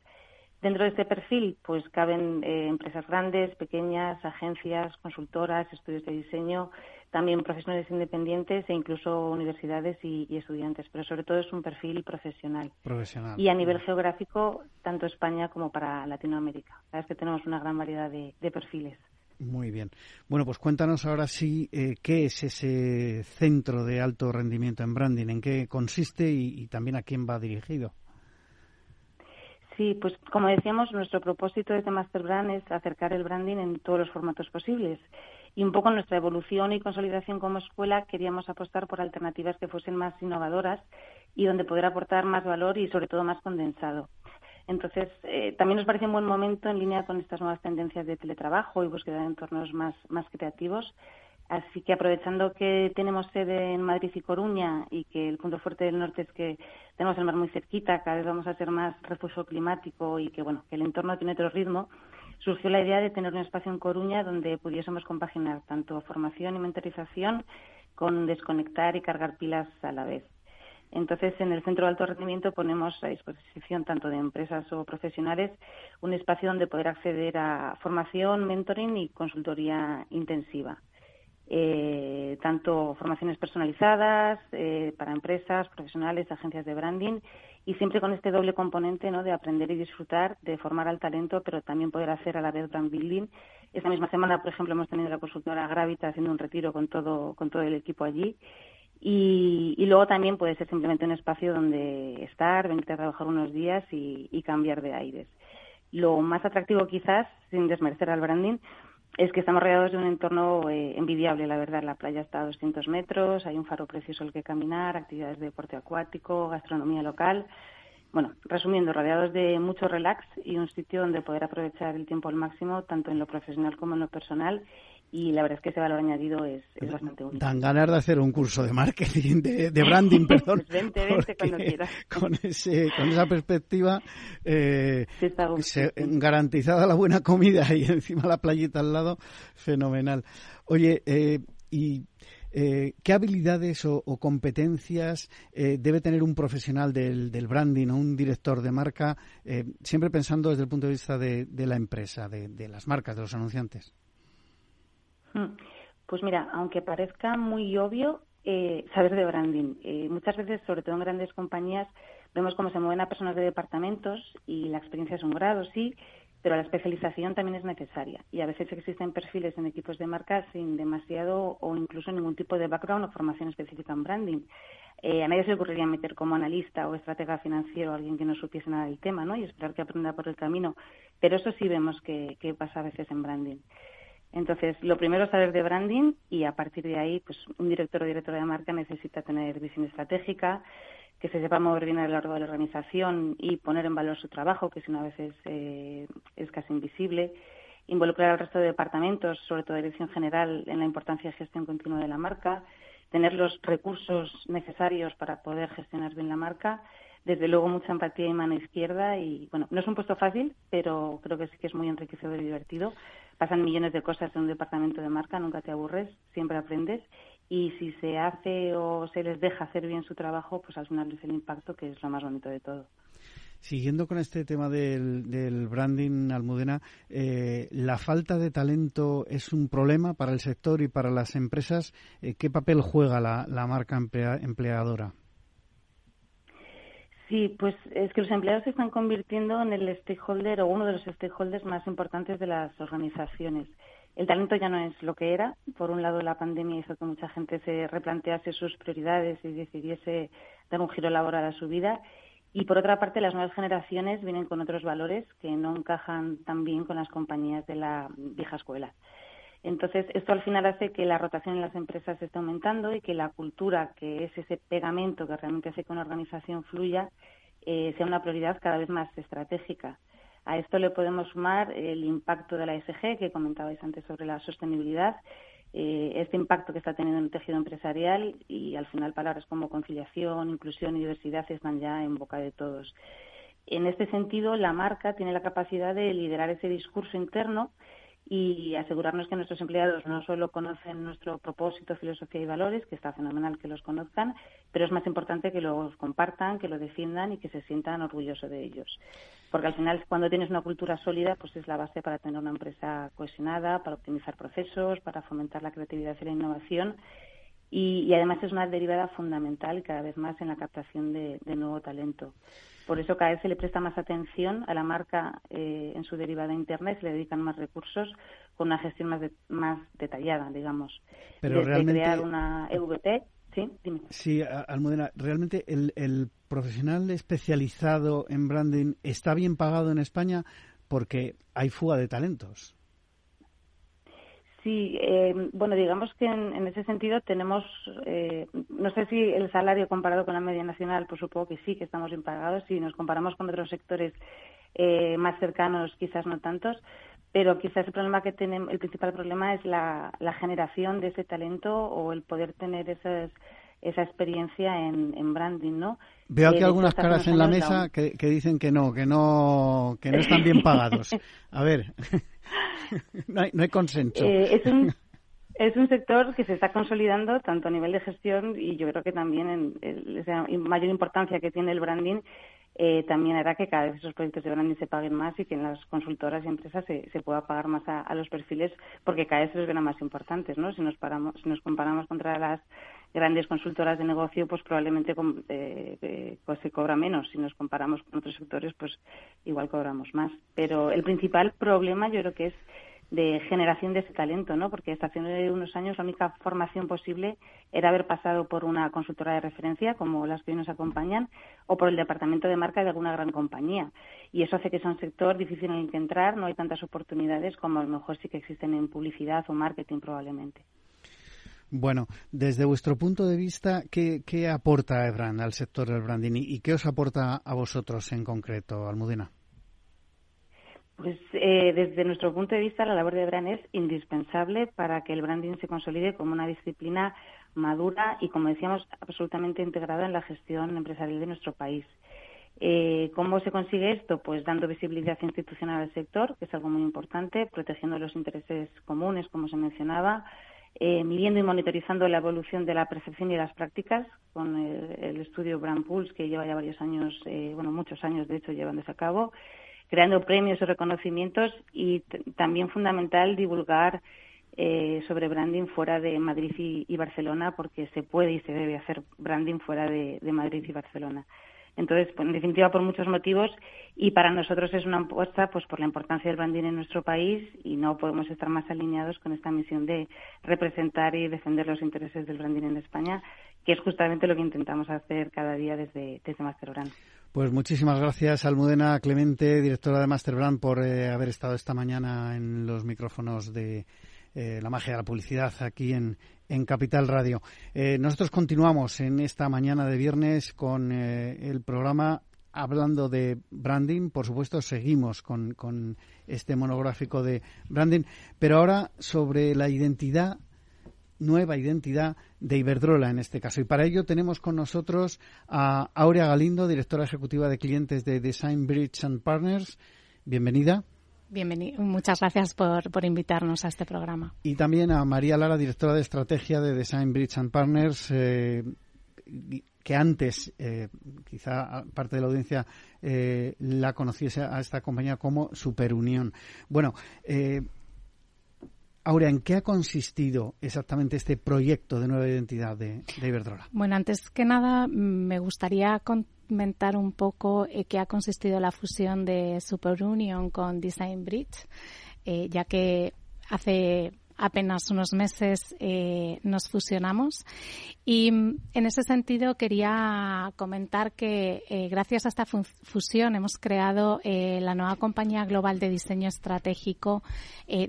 Dentro de este perfil, pues caben eh, empresas grandes, pequeñas, agencias, consultoras, estudios de diseño, también profesionales independientes e incluso universidades y, estudiantes, pero sobre todo es un perfil profesional. Profesional. Y a nivel geográfico, tanto España como para Latinoamérica. Sabes que tenemos una gran variedad de, perfiles. Muy bien. Bueno, pues cuéntanos ahora sí eh, qué es ese centro de alto rendimiento en branding, en qué consiste y, y también a quién va dirigido. Sí, pues como decíamos, nuestro propósito desde Master Brand es acercar el branding en todos los formatos posibles y un poco nuestra evolución y consolidación como escuela queríamos apostar por alternativas que fuesen más innovadoras y donde poder aportar más valor y sobre todo más condensado. Entonces, eh, también nos parece un buen momento en línea con estas nuevas tendencias de teletrabajo y búsqueda de entornos más, más creativos. Así que aprovechando que tenemos sede en Madrid y Coruña y que el punto fuerte del norte es que tenemos el mar muy cerquita, cada vez vamos a ser más refugio climático y que bueno, que el entorno tiene otro ritmo, surgió la idea de tener un espacio en Coruña donde pudiésemos compaginar tanto formación y mentorización con desconectar y cargar pilas a la vez. Entonces, en el Centro de Alto Rendimiento ponemos a disposición tanto de empresas o profesionales un espacio donde poder acceder a formación, mentoring y consultoría intensiva. Eh, tanto formaciones personalizadas eh, para empresas, profesionales, agencias de branding y siempre con este doble componente ¿no? de aprender y disfrutar, de formar al talento, pero también poder hacer a la vez brand building. Esta misma semana, por ejemplo, hemos tenido la consultora Gravita haciendo un retiro con todo, con todo el equipo allí. Y, luego también puede ser simplemente un espacio donde estar, venirte a trabajar unos días y, y cambiar de aires. Lo más atractivo quizás, sin desmerecer al branding, es que estamos rodeados de un entorno eh, envidiable, la verdad. La playa está a 200 metros, hay un faro precioso al que caminar, actividades de deporte acuático, gastronomía local. Bueno, resumiendo, rodeados de mucho relax y un sitio donde poder aprovechar el tiempo al máximo, tanto en lo profesional como en lo personal, y la verdad es que ese valor añadido es, bastante único. Dan ganas de hacer un curso de marketing, de, branding, perdón. Pues vente, vente cuando quieras. Con, ese, con esa perspectiva, eh, garantizada la buena comida y encima la playita al lado, fenomenal. Oye, eh, y eh, ¿qué habilidades o, competencias eh, debe tener un profesional del, branding o un director de marca, eh, siempre pensando desde el punto de vista de, la empresa, de, las marcas, de los anunciantes? Mm. Pues mira, aunque parezca muy obvio, eh, saber de branding. Eh, muchas veces, sobre todo en grandes compañías, vemos cómo se mueven a personas de departamentos y la experiencia es un grado, sí, pero la especialización también es necesaria. Y a veces existen perfiles en equipos de marca sin demasiado o incluso ningún tipo de background o formación específica en branding. Eh, a nadie se le ocurriría meter como analista o estratega financiero a alguien que no supiese nada del tema, ¿no? Y esperar que aprenda por el camino. Pero eso sí vemos que pasa a veces en branding. Entonces, lo primero es saber de branding y a partir de ahí, pues un director o directora de marca necesita tener visión estratégica, que se sepa mover bien a lo largo de la organización y poner en valor su trabajo, que si no a veces eh, es casi invisible, involucrar al resto de departamentos, sobre todo dirección general, en la importancia de gestión continua de la marca, tener los recursos necesarios para poder gestionar bien la marca. Desde luego mucha empatía y mano izquierda y bueno, no es un puesto fácil, pero creo que sí que es muy enriquecedor y divertido. Pasan millones de cosas en un departamento de marca, nunca te aburres, siempre aprendes y si se hace o se les deja hacer bien su trabajo, pues al final es el impacto que es lo más bonito de todo. Siguiendo con este tema del, branding, Almudena, eh, ¿la falta de talento es un problema para el sector y para las empresas? Eh, ¿Qué papel juega la, marca empleadora? Sí, pues es que los empleados se están convirtiendo en el stakeholder o uno de los stakeholders más importantes de las organizaciones. El talento ya no es lo que era. Por un lado, la pandemia hizo que mucha gente se replantease sus prioridades y decidiese dar un giro laboral a su vida. Y por otra parte, las nuevas generaciones vienen con otros valores que no encajan tan bien con las compañías de la vieja escuela. Entonces, esto al final hace que la rotación en las empresas esté aumentando y que la cultura, que es ese pegamento que realmente hace que una organización fluya, eh, sea una prioridad cada vez más estratégica. A esto le podemos sumar el impacto de la ESG, que comentabais antes sobre la sostenibilidad, eh, este impacto que está teniendo en el tejido empresarial y al final palabras como conciliación, inclusión y diversidad están ya en boca de todos. En este sentido, la marca tiene la capacidad de liderar ese discurso interno y asegurarnos que nuestros empleados no solo conocen nuestro propósito, filosofía y valores, que está fenomenal que los conozcan, pero es más importante que los compartan, que lo defiendan y que se sientan orgullosos de ellos. Porque al final, cuando tienes una cultura sólida, pues es la base para tener una empresa cohesionada, para optimizar procesos, para fomentar la creatividad y la innovación. Y, además es una derivada fundamental cada vez más en la captación de nuevo talento. Por eso cada vez se le presta más atención a la marca eh, en su derivada interna y se le dedican más recursos con una gestión más, más detallada, digamos. Pero Desde realmente... crear una EVP, sí, dime. Sí, Almudena, realmente el, el profesional especializado en branding está bien pagado en España porque hay fuga de talentos. Sí, eh, bueno, digamos que en, ese sentido tenemos, eh, no sé si el salario comparado con la media nacional, pues supongo que sí, que estamos bien pagados. Si nos comparamos con otros sectores eh, más cercanos, quizás no tantos, pero quizás el problema que tenemos, el principal problema es la, generación de ese talento o el poder tener esas, esa experiencia en, branding, ¿no? Veo aquí algunas caras en la mesa que, que, dicen que no, que no, que no están bien pagados. A ver. no, hay, consenso. Eh, es, un, es un sector que se está consolidando tanto a nivel de gestión y yo creo que también en, la mayor importancia que tiene el branding eh, también hará que cada vez esos proyectos de branding se paguen más y que en las consultoras y empresas se, se pueda pagar más a, los perfiles porque cada vez se les ven más importantes, ¿no? Si nos, paramos, si nos comparamos contra las grandes consultoras de negocio, pues probablemente eh, pues se cobra menos. Si nos comparamos con otros sectores, pues igual cobramos más. Pero el principal problema yo creo que es de generación de ese talento, ¿no? Porque hasta hace unos años la única formación posible era haber pasado por una consultora de referencia, como las que hoy nos acompañan, o por el departamento de marca de alguna gran compañía. Y eso hace que sea un sector difícil en el que entrar, no hay tantas oportunidades como a lo mejor sí que existen en publicidad o marketing probablemente. Bueno, desde vuestro punto de vista, ¿qué, aporta Ebran al sector del branding y, qué os aporta a vosotros en concreto, Almudena? Pues eh, desde nuestro punto de vista, la labor de brand es indispensable para que el branding se consolide como una disciplina madura y, como decíamos, absolutamente integrada en la gestión empresarial de nuestro país. Eh, ¿Cómo se consigue esto? Pues dando visibilidad institucional al sector, que es algo muy importante, protegiendo los intereses comunes, como se mencionaba, eh, midiendo y monitorizando la evolución de la percepción y las prácticas con el, estudio Brand Pulse, que lleva ya varios años, bueno, muchos años de hecho llevándose a cabo, creando premios o reconocimientos y también fundamental divulgar eh, sobre branding fuera de Madrid y, Barcelona porque se puede y se debe hacer branding fuera de, Madrid y Barcelona. Entonces, pues, en definitiva, por muchos motivos y para nosotros es una apuesta pues, por la importancia del branding en nuestro país y no podemos estar más alineados con esta misión de representar y defender los intereses del branding en España, que es justamente lo que intentamos hacer cada día desde, desde Masterbrand. Pues muchísimas gracias, Almudena Clemente, directora de Masterbrand, por eh, haber estado esta mañana en los micrófonos de eh, la magia de la publicidad aquí en, en Capital Radio. Eh, nosotros continuamos en esta mañana de viernes con el programa hablando de branding. Por supuesto, seguimos con, con este monográfico de branding, pero ahora sobre la identidad nueva identidad de Iberdrola en este caso. Y para ello tenemos con nosotros a Aurea Galindo, directora ejecutiva de clientes de Design Bridge and Partners. Bienvenida. Bienvenido. Muchas gracias por, por, invitarnos a este programa. Y también a María Lara, directora de estrategia de Design Bridge and Partners, eh, que antes, eh, quizá parte de la audiencia eh, la conociese a esta compañía como Superunión. Bueno, Ahora, ¿en qué ha consistido exactamente este proyecto de nueva identidad de, Iberdrola? Bueno, antes que nada, me gustaría comentar un poco eh, qué ha consistido la fusión de Superunion con Design Bridge, eh, ya que hace apenas unos meses eh, nos fusionamos y mm, en ese sentido quería comentar que eh, gracias a esta fusión hemos creado eh, la nueva compañía global de diseño estratégico de,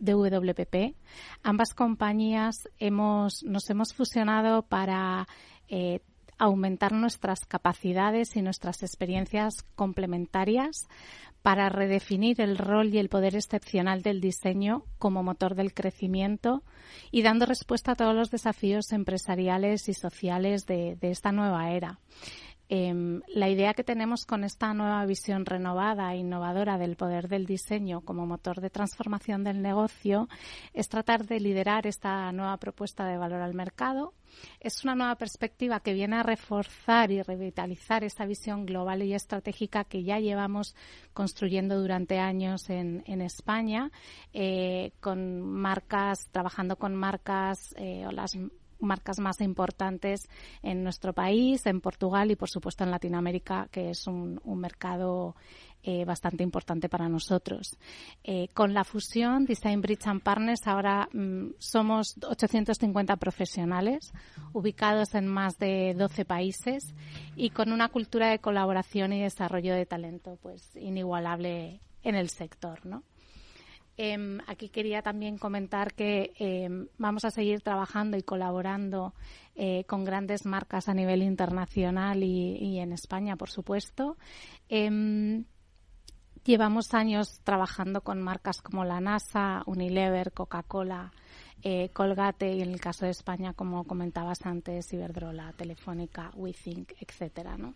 WPP. Ambas compañías hemos, nos hemos fusionado para aumentar nuestras capacidades y nuestras experiencias complementarias para redefinir el rol y el poder excepcional del diseño como motor del crecimiento y dando respuesta a todos los desafíos empresariales y sociales de, esta nueva era. Em, la idea que tenemos con esta nueva visión renovada e innovadora del poder del diseño como motor de transformación del negocio es tratar de liderar esta nueva propuesta de valor al mercado. Es una nueva perspectiva que viene a reforzar y revitalizar esta visión global y estratégica que ya llevamos construyendo durante años en, España, eh, con marcas, trabajando con marcas eh, o las marcas más importantes en nuestro país, en Portugal y, por supuesto, en Latinoamérica, que es un, mercado eh, bastante importante para nosotros. Eh, con la fusión Design Bridge and Partners ahora mm, somos 850 profesionales ubicados en más de 12 países y con una cultura de colaboración y desarrollo de talento pues inigualable en el sector, ¿no? Em, aquí quería también comentar que em, vamos a seguir trabajando y colaborando eh, con grandes marcas a nivel internacional y, en España, por supuesto. Em, llevamos años trabajando con marcas como la NASA, Unilever, Coca-Cola, eh, Colgate y en el caso de España, como comentabas antes, Iberdrola, Telefónica, WeThink, etcétera, ¿no?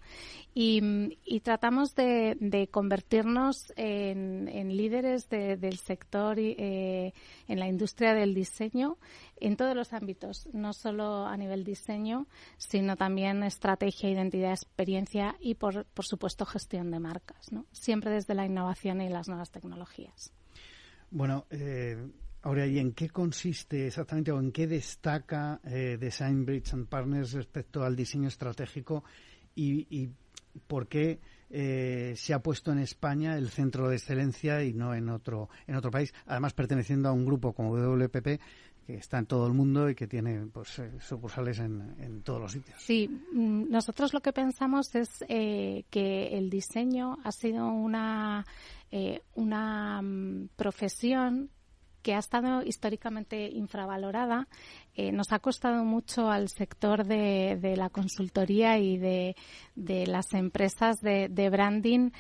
Y, tratamos de, convertirnos en, líderes del sector y, eh, en la industria del diseño en todos los ámbitos, no solo a nivel diseño, sino también estrategia, identidad, experiencia y, por, por supuesto, gestión de marcas, ¿no? Siempre desde la innovación y las nuevas tecnologías. Bueno, eh, Ahora, ¿y en qué consiste exactamente o en qué destaca eh, Design Bridge and Partners respecto al diseño estratégico y, por qué eh, se ha puesto en España el centro de excelencia y no en otro en otro país? Además, perteneciendo a un grupo como WPP que está en todo el mundo y que tiene pues, eh, sucursales en, en, todos los sitios. Sí, mm, nosotros lo que pensamos es que el diseño ha sido una, una mm, profesión que ha estado históricamente infravalorada. Eh, nos ha costado mucho al sector de, la consultoría y de, las empresas de, branding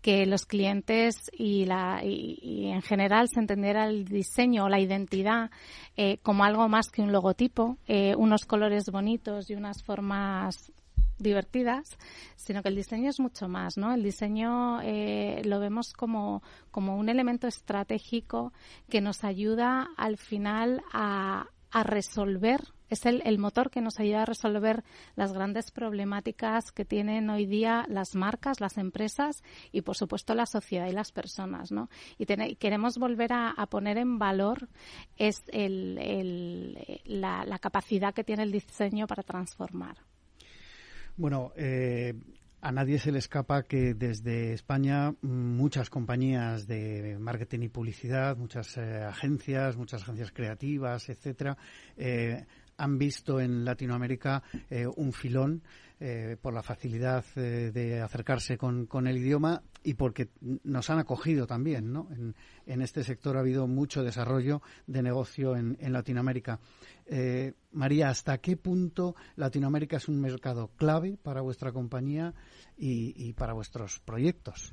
que los clientes y, la, y, en general se entendiera el diseño o la identidad eh, como algo más que un logotipo, eh, unos colores bonitos y unas formas divertidas, sino que el diseño es mucho más, ¿no? El diseño eh, lo vemos como, como un elemento estratégico que nos ayuda al final a, a resolver es el, el, motor que nos ayuda a resolver las grandes problemáticas que tienen hoy día las marcas, las empresas y, por supuesto, la sociedad y las personas, ¿no? Y queremos volver a, a, poner en valor es el, el, la, la capacidad que tiene el diseño para transformar. Bueno, eh, a nadie se le escapa que desde España muchas compañías de marketing y publicidad, muchas eh, agencias, muchas agencias creativas, etcétera, eh, han visto en Latinoamérica un filón eh, por la facilidad eh, de acercarse con, el idioma y porque nos han acogido también. ¿no? En, este sector ha habido mucho desarrollo de negocio en, Latinoamérica. Eh, María, ¿hasta qué punto Latinoamérica es un mercado clave para vuestra compañía y para vuestros proyectos?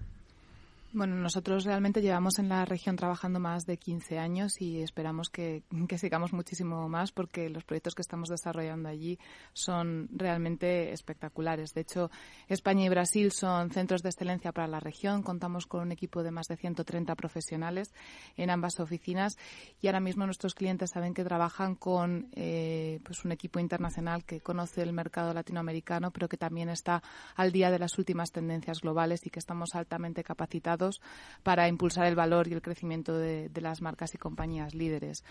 Bueno, nosotros realmente llevamos en la región trabajando más de 15 años y esperamos que, sigamos muchísimo más porque los proyectos que estamos desarrollando allí son realmente espectaculares. De hecho, España y Brasil son centros de excelencia para la región. Contamos con un equipo de más de 130 profesionales en ambas oficinas y ahora mismo nuestros clientes saben que trabajan con eh, pues un equipo internacional que conoce el mercado latinoamericano, pero que también está al día de las últimas tendencias globales y que estamos altamente capacitados para impulsar el valor y el crecimiento de, de las marcas y compañías líderes.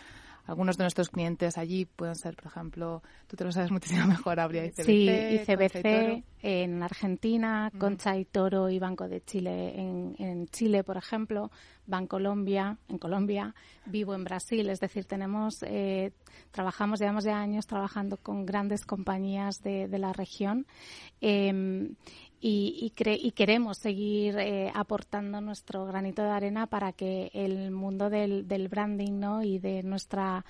Algunos de nuestros clientes allí pueden ser, por ejemplo, tú te lo sabes muchísimo mejor, Abria, ICBC. Sí, ICBC en Argentina, Concha y Toro y Banco de Chile en, en Chile, por ejemplo, Bancolombia en Colombia, Vivo en Brasil. Es decir, tenemos, eh, trabajamos, llevamos ya años trabajando con grandes compañías de, de la región. Eh, y, y, queremos seguir eh, aportando nuestro granito de arena para que el mundo del, branding ¿no? y de nuestra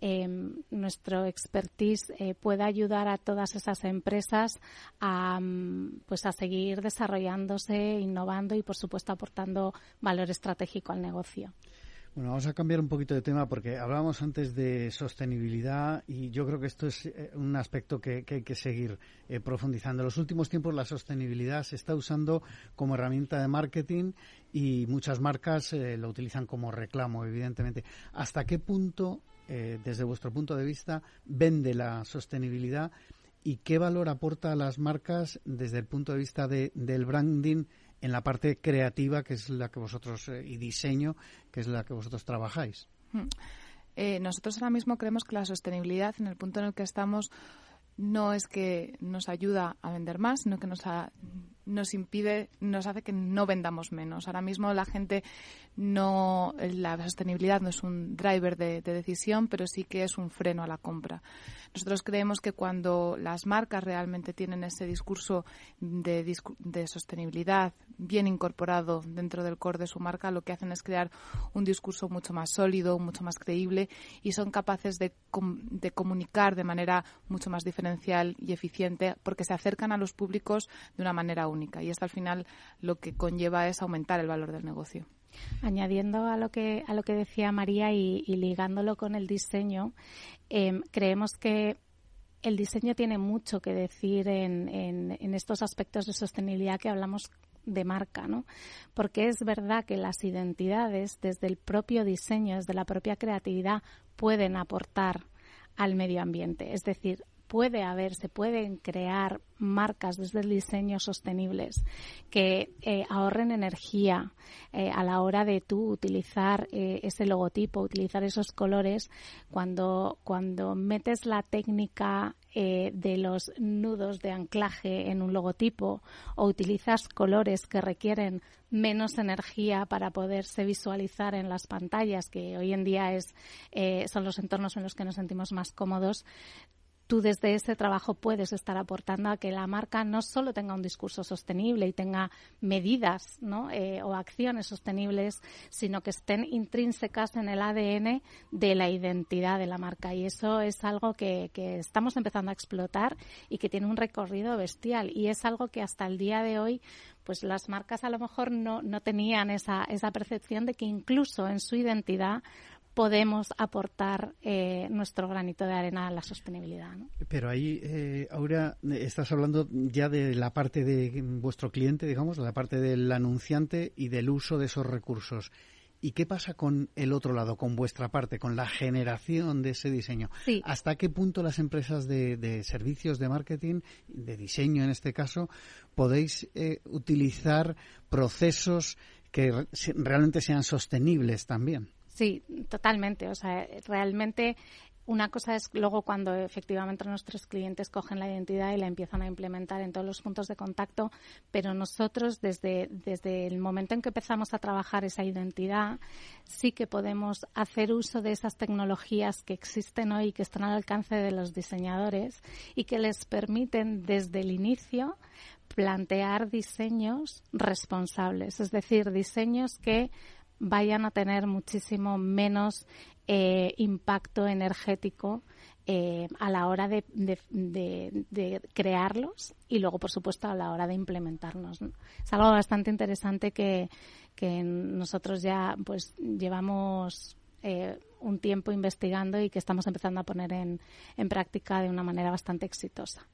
em, nuestro expertise eh, pueda ayudar a todas esas empresas a mm, pues a seguir desarrollándose, innovando y por supuesto aportando valor estratégico al negocio. Bueno, vamos a cambiar un poquito de tema porque hablábamos antes de sostenibilidad y yo creo que esto es eh, un aspecto que, hay que seguir eh, profundizando. En los últimos tiempos la sostenibilidad se está usando como herramienta de marketing y muchas marcas eh, lo utilizan como reclamo, evidentemente. ¿Hasta qué punto, desde vuestro punto de vista, vende la sostenibilidad y qué valor aporta a las marcas desde el punto de vista del branding? En la parte creativa, que es la que vosotros, eh, y diseño, que es la que vosotros trabajáis. Hmm. Eh, nosotros ahora mismo creemos que la sostenibilidad, en el punto en el que estamos, no es que nos ayuda a vender más, sino que nos, nos impide, nos hace que no vendamos menos. Ahora mismo la gente no, la sostenibilidad no es un driver de, decisión, pero sí que es un freno a la compra. Nosotros creemos que cuando las marcas realmente tienen ese discurso de, sostenibilidad bien incorporado dentro del core de su marca, lo que hacen es crear un discurso mucho más sólido, mucho más creíble y son capaces de, de comunicar de manera mucho más diferencial y eficiente porque se acercan a los públicos de una manera única. Y esto al final lo que conlleva es aumentar el valor del negocio. Añadiendo a lo que, a lo que decía María y, ligándolo con el diseño, em, creemos que el diseño tiene mucho que decir en, en, estos aspectos de sostenibilidad que hablamos de marca, ¿no? Porque es verdad que las identidades, desde el propio diseño, desde la propia creatividad, pueden aportar al medio ambiente. Es decir, puede haber, se pueden crear marcas desde el diseño sostenibles que eh, ahorren energía eh, a la hora de tú utilizar eh, ese logotipo, utilizar esos colores cuando, cuando metes la técnica de los nudos de anclaje en un logotipo o utilizas colores que requieren menos energía para poderse visualizar en las pantallas, que hoy en día es, son los entornos en los que nos sentimos más cómodos, tú desde ese trabajo puedes estar aportando a que la marca no solo tenga un discurso sostenible y tenga medidas ¿no? Eh, o acciones sostenibles, sino que estén intrínsecas en el ADN de la identidad de la marca. Y eso es algo que, que estamos empezando a explotar y que tiene un recorrido bestial. Y es algo que hasta el día de hoy pues las marcas a lo mejor no, no tenían esa, esa percepción de que incluso en su identidad podemos aportar eh, nuestro granito de arena a la sostenibilidad. Pero ahí, eh, Aura, estás hablando ya de la parte de vuestro cliente, digamos, de la parte del anunciante y del uso de esos recursos. ¿Y qué pasa con el otro lado, con vuestra parte, con la generación de ese diseño? ¿Hasta qué punto las empresas de, servicios de marketing, de diseño en este caso, podéis eh, utilizar procesos que realmente sean sostenibles también? Sí, totalmente. O sea, realmente una cosa es luego cuando efectivamente nuestros clientes cogen la identidad y la empiezan a implementar en todos los puntos de contacto, pero nosotros desde, desde el momento en que empezamos a trabajar esa identidad, sí que podemos hacer uso de esas tecnologías que existen hoy y que están al alcance de los diseñadores y que les permiten desde el inicio plantear diseños responsables, es decir, diseños que vayan a tener muchísimo menos eh, impacto energético eh, a la hora de, crearlos y luego, por supuesto, a la hora de implementarlos. Es algo bastante interesante que, nosotros ya pues llevamos eh, un tiempo investigando y que estamos empezando a poner en práctica de una manera bastante exitosa.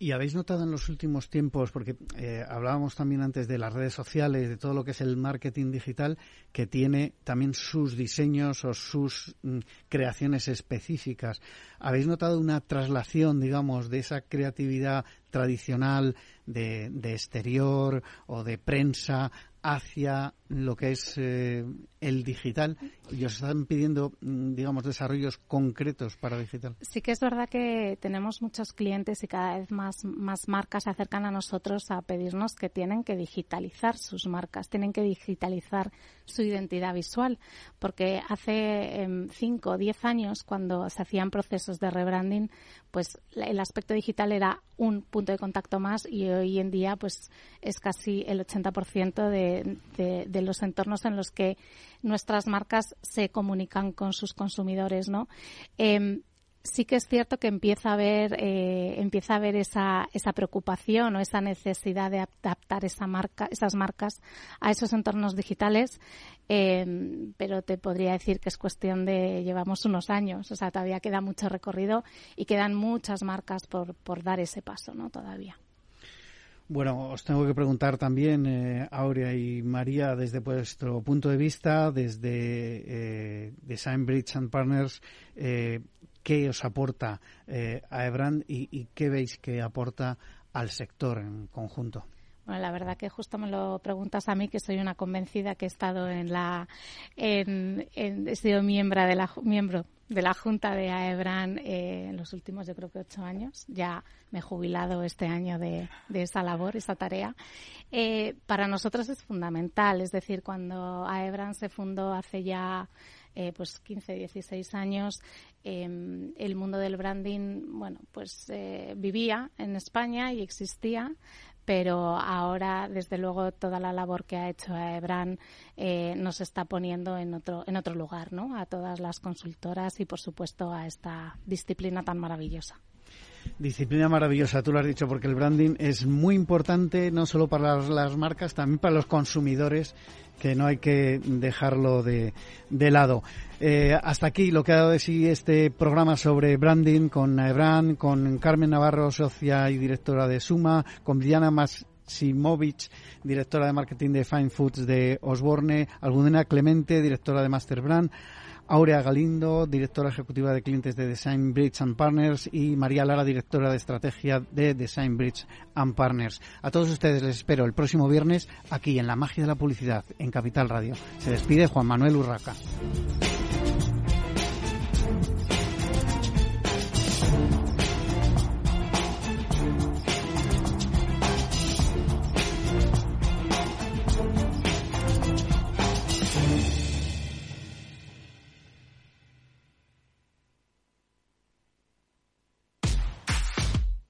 ¿Y habéis notado en los últimos tiempos, porque eh, hablábamos también antes de las redes sociales, de todo lo que es el marketing digital, que tiene también sus diseños o sus mm, creaciones específicas? ¿Habéis notado una traslación, digamos, de esa creatividad tradicional de, exterior o de prensa hacia lo que es eh, el digital y os están pidiendo, mm, digamos, desarrollos concretos para digital. Sí que es verdad que tenemos muchos clientes y cada vez más, más marcas se acercan a nosotros a pedirnos que tienen que digitalizar sus marcas, tienen que digitalizar su identidad visual, porque hace em, cinco o diez años, cuando se hacían procesos de rebranding, pues el aspecto digital era un punto de contacto más y hoy en día pues es casi el 80% de, de, los entornos en los que nuestras marcas se comunican con sus consumidores, ¿no? Eh, sí que es cierto que empieza a haber eh, empieza a haber esa, esa preocupación o esa necesidad de adaptar esa marca, esas marcas a esos entornos digitales, eh, pero te podría decir que es cuestión de llevamos unos años, o sea, todavía queda mucho recorrido y quedan muchas marcas por, por dar ese paso, ¿no? Todavía. Bueno, os tengo que preguntar también, eh, Aurea y María, desde vuestro punto de vista, desde eh, Design Bridge and Partners, eh, ¿qué os aporta eh, a Ebrand y, y qué veis que aporta al sector en conjunto? Bueno, la verdad que justo me lo preguntas a mí, que soy una convencida que he estado en la, en, he sido miembro de la, miembro de la Junta de AEBRAN eh, en los últimos, yo creo que ocho años. Ya me he jubilado este año de, esa labor, esa tarea. Eh, para nosotros es fundamental, es decir, cuando AEBRAN se fundó hace ya eh, pues 15, 16 años, eh, el mundo del branding, bueno, pues eh, vivía en España y existía, pero ahora, desde luego, toda la labor que ha hecho Ebran eh, nos está poniendo en otro, en otro lugar, ¿no? A todas las consultoras y, por supuesto, a esta disciplina tan maravillosa. Disciplina maravillosa, tú lo has dicho, porque el branding es muy importante no solo para las, marcas, también para los consumidores, que no hay que dejarlo de, de lado. Eh, hasta aquí lo que ha dado de sí este programa sobre branding con Ebran, con Carmen Navarro, socia y directora de Suma, con Diana Maximovic, directora de marketing de Fine Foods de Osborne, Almudena Clemente, directora de Master Brand, Aurea Galindo, directora ejecutiva de clientes de Design Bridge and Partners y María Lara, directora de estrategia de Design Bridge and Partners. A todos ustedes les espero el próximo viernes aquí en La Magia de la Publicidad en Capital Radio. Se despide Juan Manuel Urraca.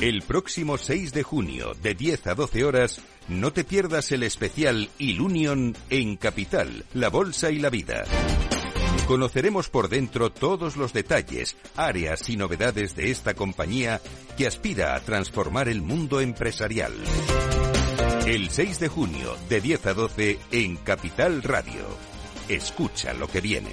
El próximo 6 de junio, de 10 a 12 horas, no te pierdas el especial Ilunion en Capital, la Bolsa y la Vida. Conoceremos por dentro todos los detalles, áreas y novedades de esta compañía que aspira a transformar el mundo empresarial. El 6 de junio, de 10 a 12, en Capital Radio. Escucha lo que viene.